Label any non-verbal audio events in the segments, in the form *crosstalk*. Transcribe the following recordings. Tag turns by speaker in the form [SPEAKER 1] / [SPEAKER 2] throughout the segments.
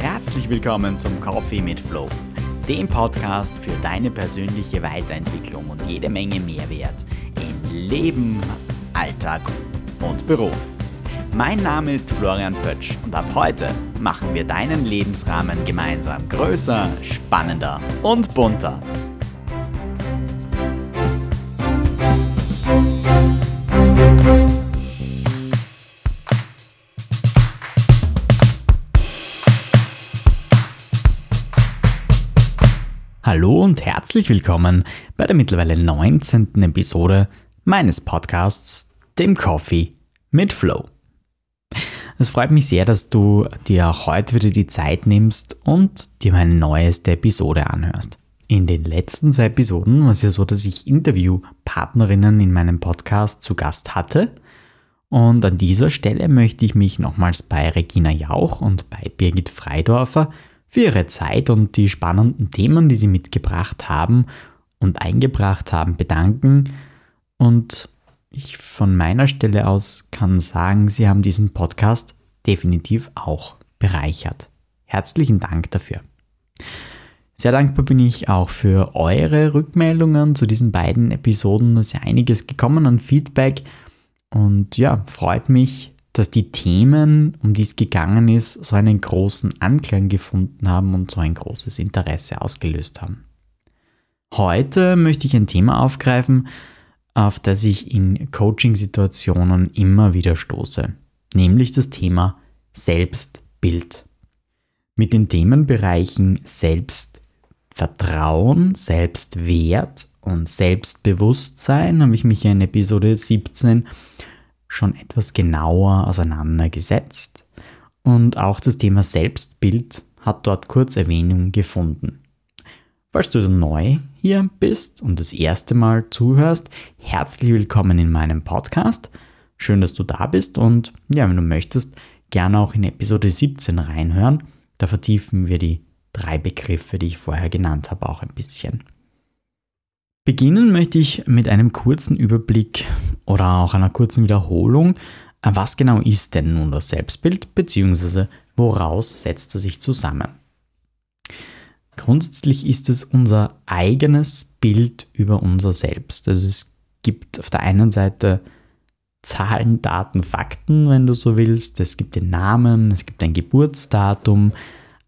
[SPEAKER 1] Herzlich willkommen zum Coffee mit Flow, dem Podcast für deine persönliche Weiterentwicklung und jede Menge Mehrwert in Leben, Alltag und Beruf. Mein Name ist Florian Pötsch und ab heute machen wir deinen Lebensrahmen gemeinsam größer, spannender und bunter. Hallo und herzlich willkommen bei der mittlerweile 19. Episode meines Podcasts, dem Coffee mit Flow. Es freut mich sehr, dass du dir heute wieder die Zeit nimmst und dir meine neueste Episode anhörst. In den letzten zwei Episoden war es ja so, dass ich Interviewpartnerinnen in meinem Podcast zu Gast hatte. Und an dieser Stelle möchte ich mich nochmals bei Regina Jauch und bei Birgit Freidorfer für ihre Zeit und die spannenden Themen, die sie mitgebracht haben und eingebracht haben, bedanken. Und ich von meiner Stelle aus kann sagen, sie haben diesen Podcast definitiv auch bereichert. Herzlichen Dank dafür. Sehr dankbar bin ich auch für eure Rückmeldungen zu diesen beiden Episoden. Es ist ja einiges gekommen an Feedback und ja, freut mich, dass die Themen, um die es gegangen ist, so einen großen Anklang gefunden haben und so ein großes Interesse ausgelöst haben. Heute möchte ich ein Thema aufgreifen, auf das ich in Coaching-Situationen immer wieder stoße, nämlich das Thema Selbstbild. Mit den Themenbereichen Selbstvertrauen, Selbstwert und Selbstbewusstsein habe ich mich in Episode 17 schon etwas genauer auseinandergesetzt und auch das Thema Selbstbild hat dort kurz Erwähnung gefunden. Falls du also neu hier bist und das erste Mal zuhörst, herzlich willkommen in meinem Podcast. Schön, dass du da bist und ja, wenn du möchtest, gerne auch in Episode 17 reinhören. Da vertiefen wir die drei Begriffe, die ich vorher genannt habe, auch ein bisschen. Beginnen möchte ich mit einem kurzen Überblick oder auch einer kurzen Wiederholung. Was genau ist denn nun das Selbstbild bzw. woraus setzt er sich zusammen? Grundsätzlich ist es unser eigenes Bild über unser Selbst. Also es gibt auf der einen Seite Zahlen, Daten, Fakten, wenn du so willst. Es gibt den Namen, es gibt ein Geburtsdatum,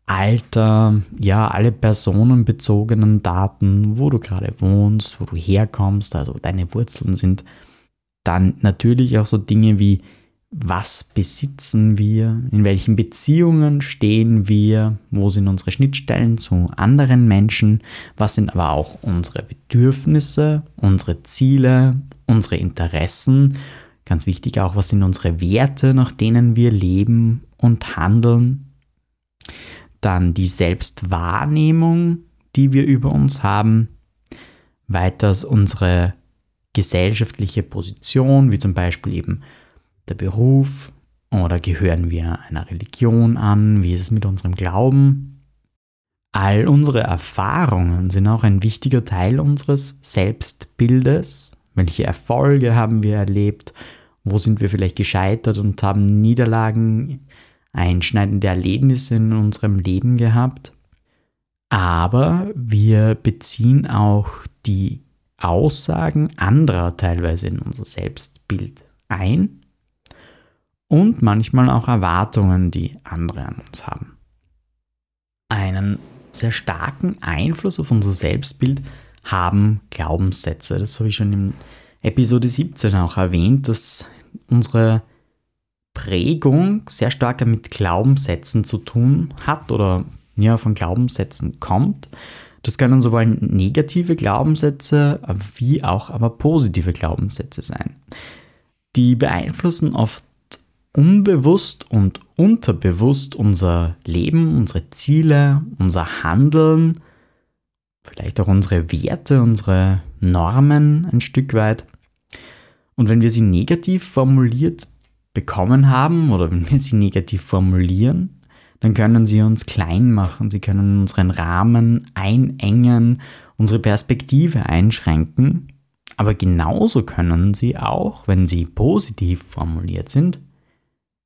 [SPEAKER 1] Alter, ja, alle personenbezogenen Daten, wo du gerade wohnst, wo du herkommst, also deine Wurzeln sind. Dann natürlich auch so Dinge wie, was besitzen wir, in welchen Beziehungen stehen wir, wo sind unsere Schnittstellen zu anderen Menschen, was sind aber auch unsere Bedürfnisse, unsere Ziele, unsere Interessen, ganz wichtig auch, was sind unsere Werte, nach denen wir leben und handeln dann die Selbstwahrnehmung, die wir über uns haben, weiters unsere gesellschaftliche Position, wie zum Beispiel eben der Beruf oder gehören wir einer Religion an, wie ist es mit unserem Glauben. All unsere Erfahrungen sind auch ein wichtiger Teil unseres Selbstbildes. Welche Erfolge haben wir erlebt? Wo sind wir vielleicht gescheitert und haben Niederlagen einschneidende Erlebnisse in unserem Leben gehabt, aber wir beziehen auch die Aussagen anderer teilweise in unser Selbstbild ein und manchmal auch Erwartungen, die andere an uns haben. Einen sehr starken Einfluss auf unser Selbstbild haben Glaubenssätze. Das habe ich schon in Episode 17 auch erwähnt, dass unsere Prägung sehr stark mit Glaubenssätzen zu tun hat oder ja, von Glaubenssätzen kommt. Das können sowohl negative Glaubenssätze wie auch aber positive Glaubenssätze sein. Die beeinflussen oft unbewusst und unterbewusst unser Leben, unsere Ziele, unser Handeln, vielleicht auch unsere Werte, unsere Normen ein Stück weit. Und wenn wir sie negativ formuliert bekommen haben oder wenn wir sie negativ formulieren, dann können sie uns klein machen, sie können unseren Rahmen einengen, unsere Perspektive einschränken, aber genauso können sie auch, wenn sie positiv formuliert sind,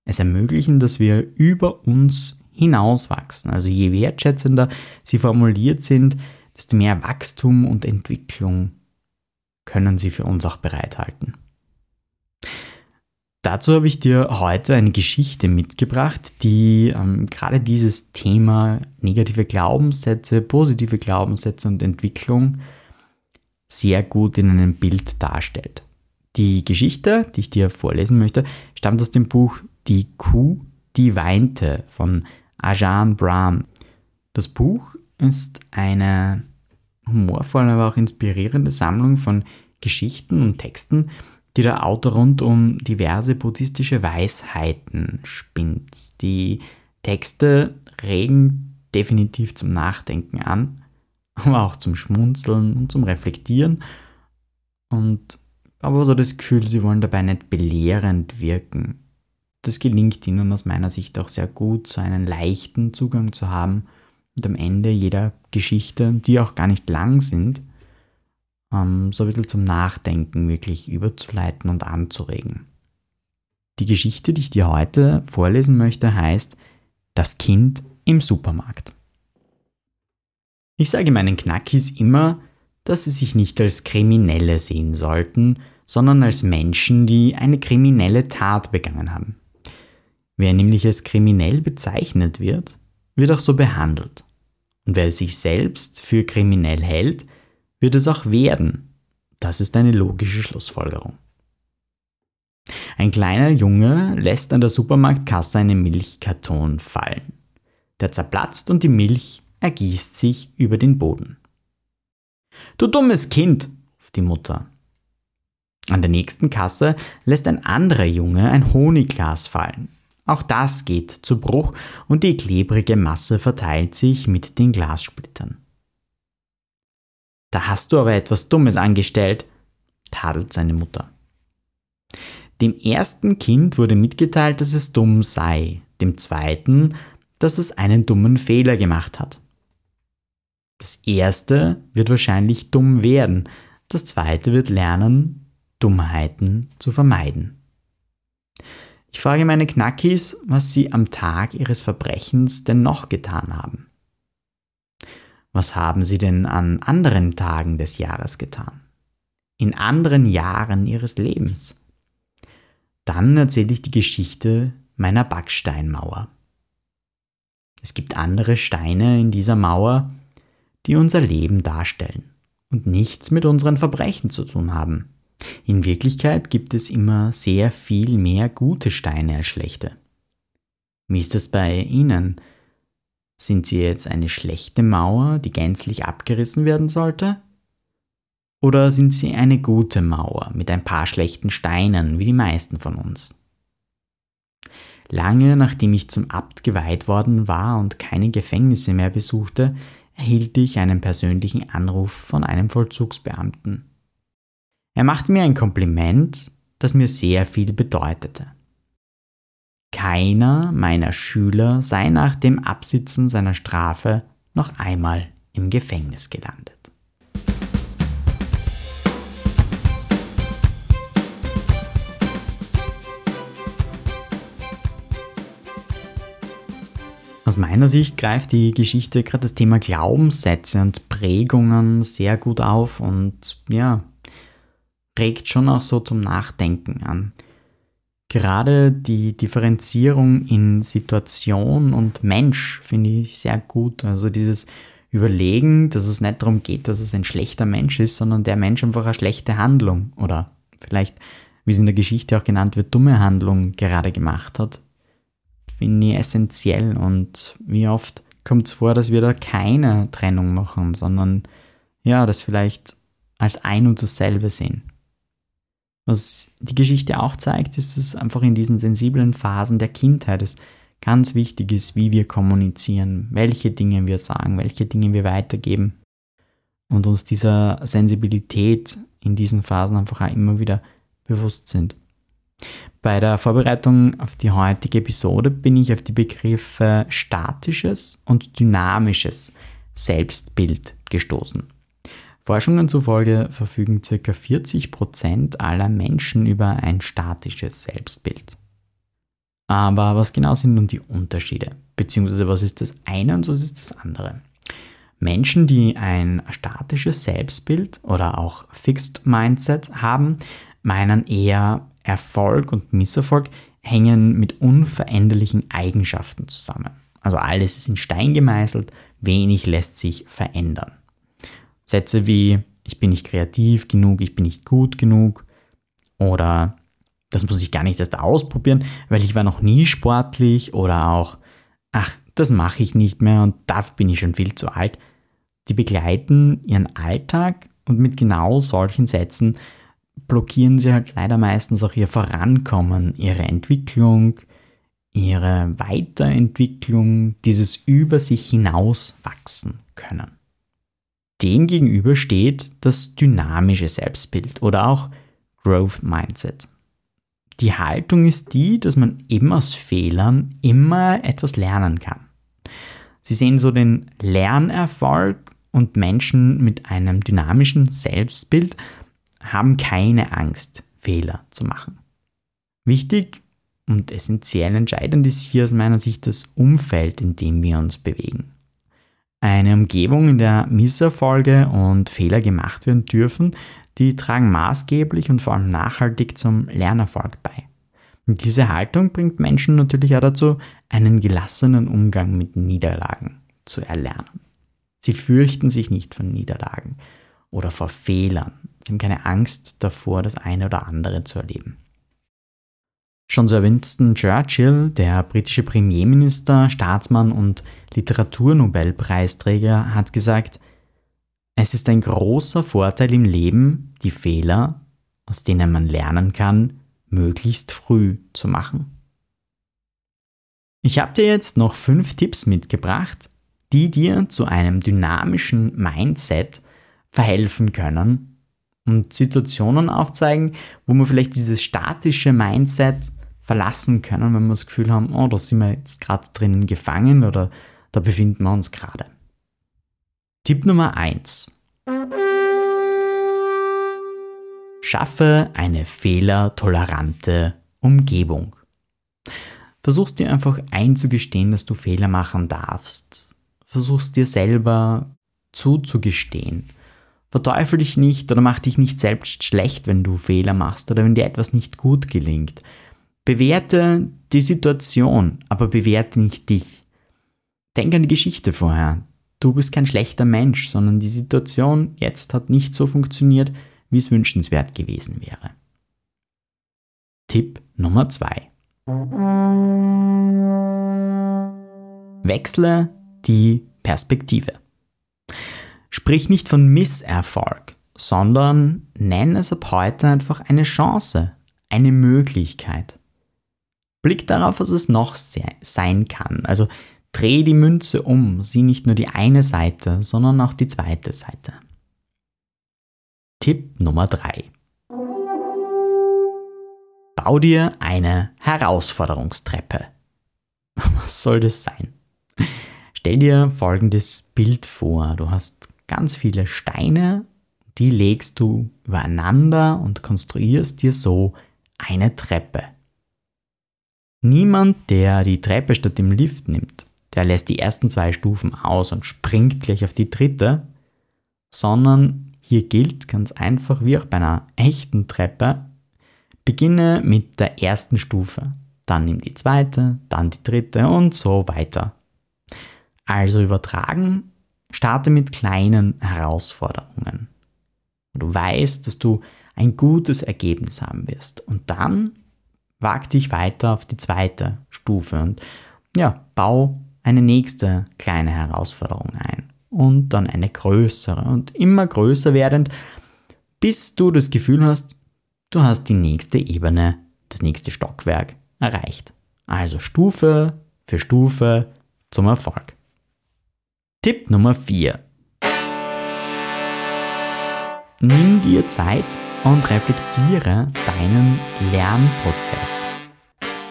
[SPEAKER 1] es ermöglichen, dass wir über uns hinauswachsen. Also je wertschätzender sie formuliert sind, desto mehr Wachstum und Entwicklung können sie für uns auch bereithalten. Dazu habe ich dir heute eine Geschichte mitgebracht, die ähm, gerade dieses Thema negative Glaubenssätze, positive Glaubenssätze und Entwicklung sehr gut in einem Bild darstellt. Die Geschichte, die ich dir vorlesen möchte, stammt aus dem Buch Die Kuh, die weinte von Ajahn Brahm. Das Buch ist eine humorvolle, aber auch inspirierende Sammlung von Geschichten und Texten, die der Autor rund um diverse buddhistische Weisheiten spinnt. Die Texte regen definitiv zum Nachdenken an, aber auch zum Schmunzeln und zum Reflektieren. Und aber so das Gefühl, sie wollen dabei nicht belehrend wirken. Das gelingt ihnen aus meiner Sicht auch sehr gut, so einen leichten Zugang zu haben und am Ende jeder Geschichte, die auch gar nicht lang sind, ähm, so ein bisschen zum Nachdenken wirklich überzuleiten und anzuregen. Die Geschichte, die ich dir heute vorlesen möchte, heißt Das Kind im Supermarkt. Ich sage meinen Knackis immer, dass sie sich nicht als Kriminelle sehen sollten, sondern als Menschen, die eine kriminelle Tat begangen haben. Wer nämlich als kriminell bezeichnet wird, wird auch so behandelt. Und wer sich selbst für kriminell hält, wird es auch werden. Das ist eine logische Schlussfolgerung. Ein kleiner Junge lässt an der Supermarktkasse einen Milchkarton fallen. Der zerplatzt und die Milch ergießt sich über den Boden. Du dummes Kind, ruft die Mutter. An der nächsten Kasse lässt ein anderer Junge ein Honigglas fallen. Auch das geht zu Bruch und die klebrige Masse verteilt sich mit den Glassplittern. Da hast du aber etwas Dummes angestellt, tadelt seine Mutter. Dem ersten Kind wurde mitgeteilt, dass es dumm sei, dem zweiten, dass es einen dummen Fehler gemacht hat. Das erste wird wahrscheinlich dumm werden, das zweite wird lernen, Dummheiten zu vermeiden. Ich frage meine Knackis, was sie am Tag ihres Verbrechens denn noch getan haben. Was haben Sie denn an anderen Tagen des Jahres getan? In anderen Jahren Ihres Lebens? Dann erzähle ich die Geschichte meiner Backsteinmauer. Es gibt andere Steine in dieser Mauer, die unser Leben darstellen und nichts mit unseren Verbrechen zu tun haben. In Wirklichkeit gibt es immer sehr viel mehr gute Steine als schlechte. Wie ist es bei Ihnen? Sind sie jetzt eine schlechte Mauer, die gänzlich abgerissen werden sollte? Oder sind sie eine gute Mauer mit ein paar schlechten Steinen, wie die meisten von uns? Lange nachdem ich zum Abt geweiht worden war und keine Gefängnisse mehr besuchte, erhielt ich einen persönlichen Anruf von einem Vollzugsbeamten. Er machte mir ein Kompliment, das mir sehr viel bedeutete. Keiner meiner Schüler sei nach dem Absitzen seiner Strafe noch einmal im Gefängnis gelandet. Aus meiner Sicht greift die Geschichte gerade das Thema Glaubenssätze und Prägungen sehr gut auf und ja, regt schon auch so zum Nachdenken an. Gerade die Differenzierung in Situation und Mensch finde ich sehr gut. Also dieses Überlegen, dass es nicht darum geht, dass es ein schlechter Mensch ist, sondern der Mensch einfach eine schlechte Handlung oder vielleicht, wie es in der Geschichte auch genannt wird, dumme Handlung gerade gemacht hat, finde ich essentiell. Und wie oft kommt es vor, dass wir da keine Trennung machen, sondern ja, das vielleicht als ein und dasselbe sehen. Was die Geschichte auch zeigt, ist, dass einfach in diesen sensiblen Phasen der Kindheit es ganz wichtig ist, wie wir kommunizieren, welche Dinge wir sagen, welche Dinge wir weitergeben und uns dieser Sensibilität in diesen Phasen einfach auch immer wieder bewusst sind. Bei der Vorbereitung auf die heutige Episode bin ich auf die Begriffe statisches und dynamisches Selbstbild gestoßen. Forschungen zufolge verfügen ca. 40% aller Menschen über ein statisches Selbstbild. Aber was genau sind nun die Unterschiede? Beziehungsweise was ist das eine und was ist das andere? Menschen, die ein statisches Selbstbild oder auch Fixed Mindset haben, meinen eher Erfolg und Misserfolg hängen mit unveränderlichen Eigenschaften zusammen. Also alles ist in Stein gemeißelt, wenig lässt sich verändern. Sätze wie ich bin nicht kreativ genug, ich bin nicht gut genug oder das muss ich gar nicht erst ausprobieren, weil ich war noch nie sportlich oder auch ach, das mache ich nicht mehr und dafür bin ich schon viel zu alt. Die begleiten ihren Alltag und mit genau solchen Sätzen blockieren sie halt leider meistens auch ihr Vorankommen, ihre Entwicklung, ihre Weiterentwicklung, dieses über sich hinaus wachsen können. Demgegenüber steht das dynamische Selbstbild oder auch Growth Mindset. Die Haltung ist die, dass man eben aus Fehlern immer etwas lernen kann. Sie sehen so den Lernerfolg und Menschen mit einem dynamischen Selbstbild haben keine Angst, Fehler zu machen. Wichtig und essentiell entscheidend ist hier aus meiner Sicht das Umfeld, in dem wir uns bewegen. Eine Umgebung, in der Misserfolge und Fehler gemacht werden dürfen, die tragen maßgeblich und vor allem nachhaltig zum Lernerfolg bei. Und diese Haltung bringt Menschen natürlich auch dazu, einen gelassenen Umgang mit Niederlagen zu erlernen. Sie fürchten sich nicht von Niederlagen oder vor Fehlern. Sie haben keine Angst davor, das eine oder andere zu erleben. Schon Sir Winston Churchill, der britische Premierminister, Staatsmann und Literaturnobelpreisträger, hat gesagt, es ist ein großer Vorteil im Leben, die Fehler, aus denen man lernen kann, möglichst früh zu machen. Ich habe dir jetzt noch fünf Tipps mitgebracht, die dir zu einem dynamischen Mindset verhelfen können und Situationen aufzeigen, wo wir vielleicht dieses statische Mindset verlassen können, wenn wir das Gefühl haben, oh, da sind wir jetzt gerade drinnen gefangen oder da befinden wir uns gerade. Tipp Nummer 1. Schaffe eine fehlertolerante Umgebung. Versuchst dir einfach einzugestehen, dass du Fehler machen darfst. Versuchst dir selber zuzugestehen. Verteufel dich nicht oder mach dich nicht selbst schlecht, wenn du Fehler machst oder wenn dir etwas nicht gut gelingt. Bewerte die Situation, aber bewerte nicht dich. Denk an die Geschichte vorher du bist kein schlechter Mensch, sondern die Situation jetzt hat nicht so funktioniert, wie es wünschenswert gewesen wäre. Tipp Nummer 2. Wechsle die Perspektive. Sprich nicht von Misserfolg, sondern nenn es ab heute einfach eine Chance, eine Möglichkeit. Blick darauf, was es noch sein kann. Also Dreh die Münze um, sieh nicht nur die eine Seite, sondern auch die zweite Seite. Tipp Nummer 3. Bau dir eine Herausforderungstreppe. *laughs* Was soll das sein? Stell dir folgendes Bild vor. Du hast ganz viele Steine, die legst du übereinander und konstruierst dir so eine Treppe. Niemand, der die Treppe statt dem Lift nimmt, der lässt die ersten zwei Stufen aus und springt gleich auf die dritte, sondern hier gilt ganz einfach wie auch bei einer echten Treppe, beginne mit der ersten Stufe, dann nimm die zweite, dann die dritte und so weiter. Also übertragen, starte mit kleinen Herausforderungen. Du weißt, dass du ein gutes Ergebnis haben wirst und dann wag dich weiter auf die zweite Stufe und ja, bau eine nächste kleine Herausforderung ein und dann eine größere und immer größer werdend, bis du das Gefühl hast, du hast die nächste Ebene, das nächste Stockwerk erreicht. Also Stufe für Stufe zum Erfolg. Tipp Nummer 4. Nimm dir Zeit und reflektiere deinen Lernprozess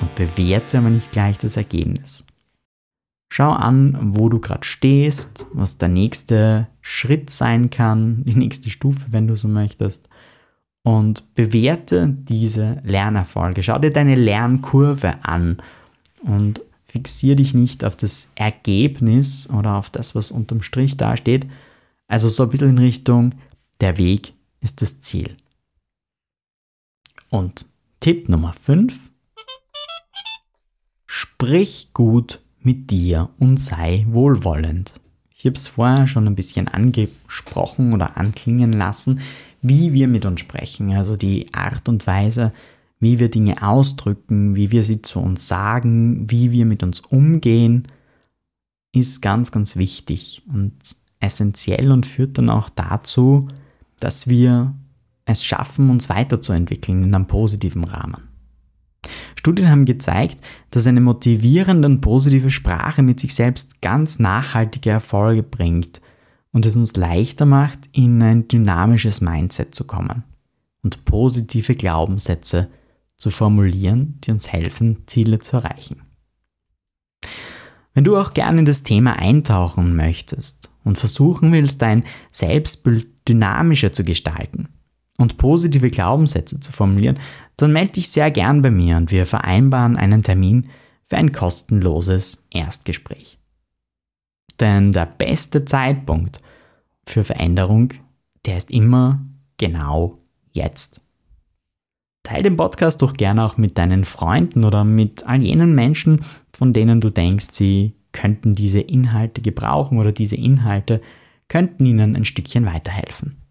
[SPEAKER 1] und bewerte aber nicht gleich das Ergebnis. Schau an, wo du gerade stehst, was der nächste Schritt sein kann, die nächste Stufe, wenn du so möchtest. Und bewerte diese Lernerfolge. Schau dir deine Lernkurve an und fixiere dich nicht auf das Ergebnis oder auf das, was unterm Strich dasteht. Also so ein bisschen in Richtung, der Weg ist das Ziel. Und Tipp Nummer 5. Sprich gut mit dir und sei wohlwollend. Ich habe es vorher schon ein bisschen angesprochen oder anklingen lassen, wie wir mit uns sprechen, also die Art und Weise, wie wir Dinge ausdrücken, wie wir sie zu uns sagen, wie wir mit uns umgehen, ist ganz, ganz wichtig und essentiell und führt dann auch dazu, dass wir es schaffen, uns weiterzuentwickeln in einem positiven Rahmen. Studien haben gezeigt, dass eine motivierende und positive Sprache mit sich selbst ganz nachhaltige Erfolge bringt und es uns leichter macht, in ein dynamisches Mindset zu kommen und positive Glaubenssätze zu formulieren, die uns helfen, Ziele zu erreichen. Wenn du auch gerne in das Thema eintauchen möchtest und versuchen willst, dein Selbstbild dynamischer zu gestalten und positive Glaubenssätze zu formulieren, dann melde dich sehr gern bei mir und wir vereinbaren einen Termin für ein kostenloses Erstgespräch. Denn der beste Zeitpunkt für Veränderung, der ist immer genau jetzt. Teil den Podcast doch gerne auch mit deinen Freunden oder mit all jenen Menschen, von denen du denkst, sie könnten diese Inhalte gebrauchen oder diese Inhalte könnten ihnen ein Stückchen weiterhelfen.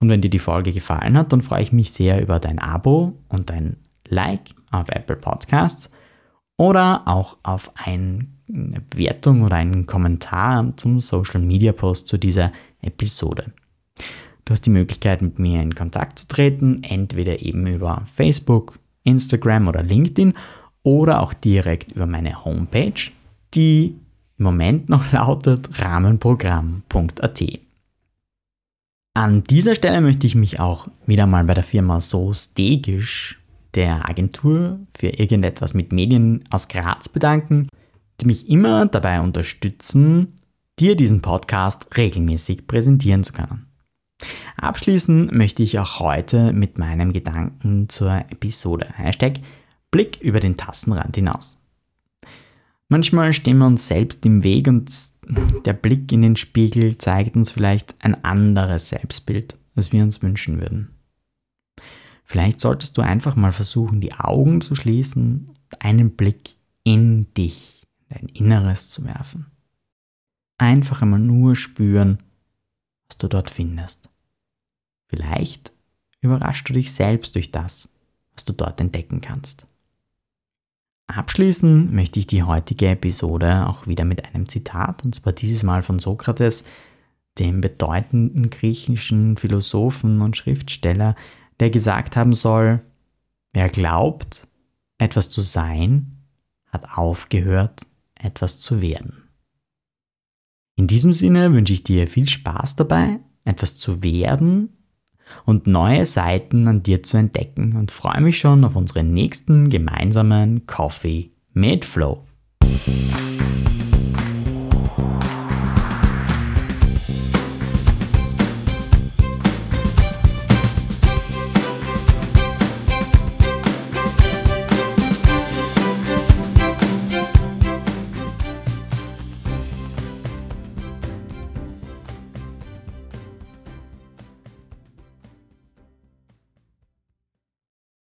[SPEAKER 1] Und wenn dir die Folge gefallen hat, dann freue ich mich sehr über dein Abo und dein Like auf Apple Podcasts oder auch auf eine Bewertung oder einen Kommentar zum Social Media Post zu dieser Episode. Du hast die Möglichkeit, mit mir in Kontakt zu treten, entweder eben über Facebook, Instagram oder LinkedIn oder auch direkt über meine Homepage, die im Moment noch *laughs* lautet rahmenprogramm.at. An dieser Stelle möchte ich mich auch wieder mal bei der Firma So Stegisch, der Agentur für irgendetwas mit Medien aus Graz, bedanken, die mich immer dabei unterstützen, dir diesen Podcast regelmäßig präsentieren zu können. Abschließen möchte ich auch heute mit meinem Gedanken zur Episode. Hashtag Blick über den Tassenrand hinaus. Manchmal stehen wir uns selbst im Weg und der Blick in den Spiegel zeigt uns vielleicht ein anderes Selbstbild, als wir uns wünschen würden. Vielleicht solltest du einfach mal versuchen, die Augen zu schließen und einen Blick in dich, dein Inneres zu werfen. Einfach einmal nur spüren, was du dort findest. Vielleicht überraschst du dich selbst durch das, was du dort entdecken kannst. Abschließen möchte ich die heutige Episode auch wieder mit einem Zitat, und zwar dieses Mal von Sokrates, dem bedeutenden griechischen Philosophen und Schriftsteller, der gesagt haben soll, wer glaubt, etwas zu sein, hat aufgehört, etwas zu werden. In diesem Sinne wünsche ich dir viel Spaß dabei, etwas zu werden und neue Seiten an dir zu entdecken und freue mich schon auf unseren nächsten gemeinsamen Coffee mit Flow.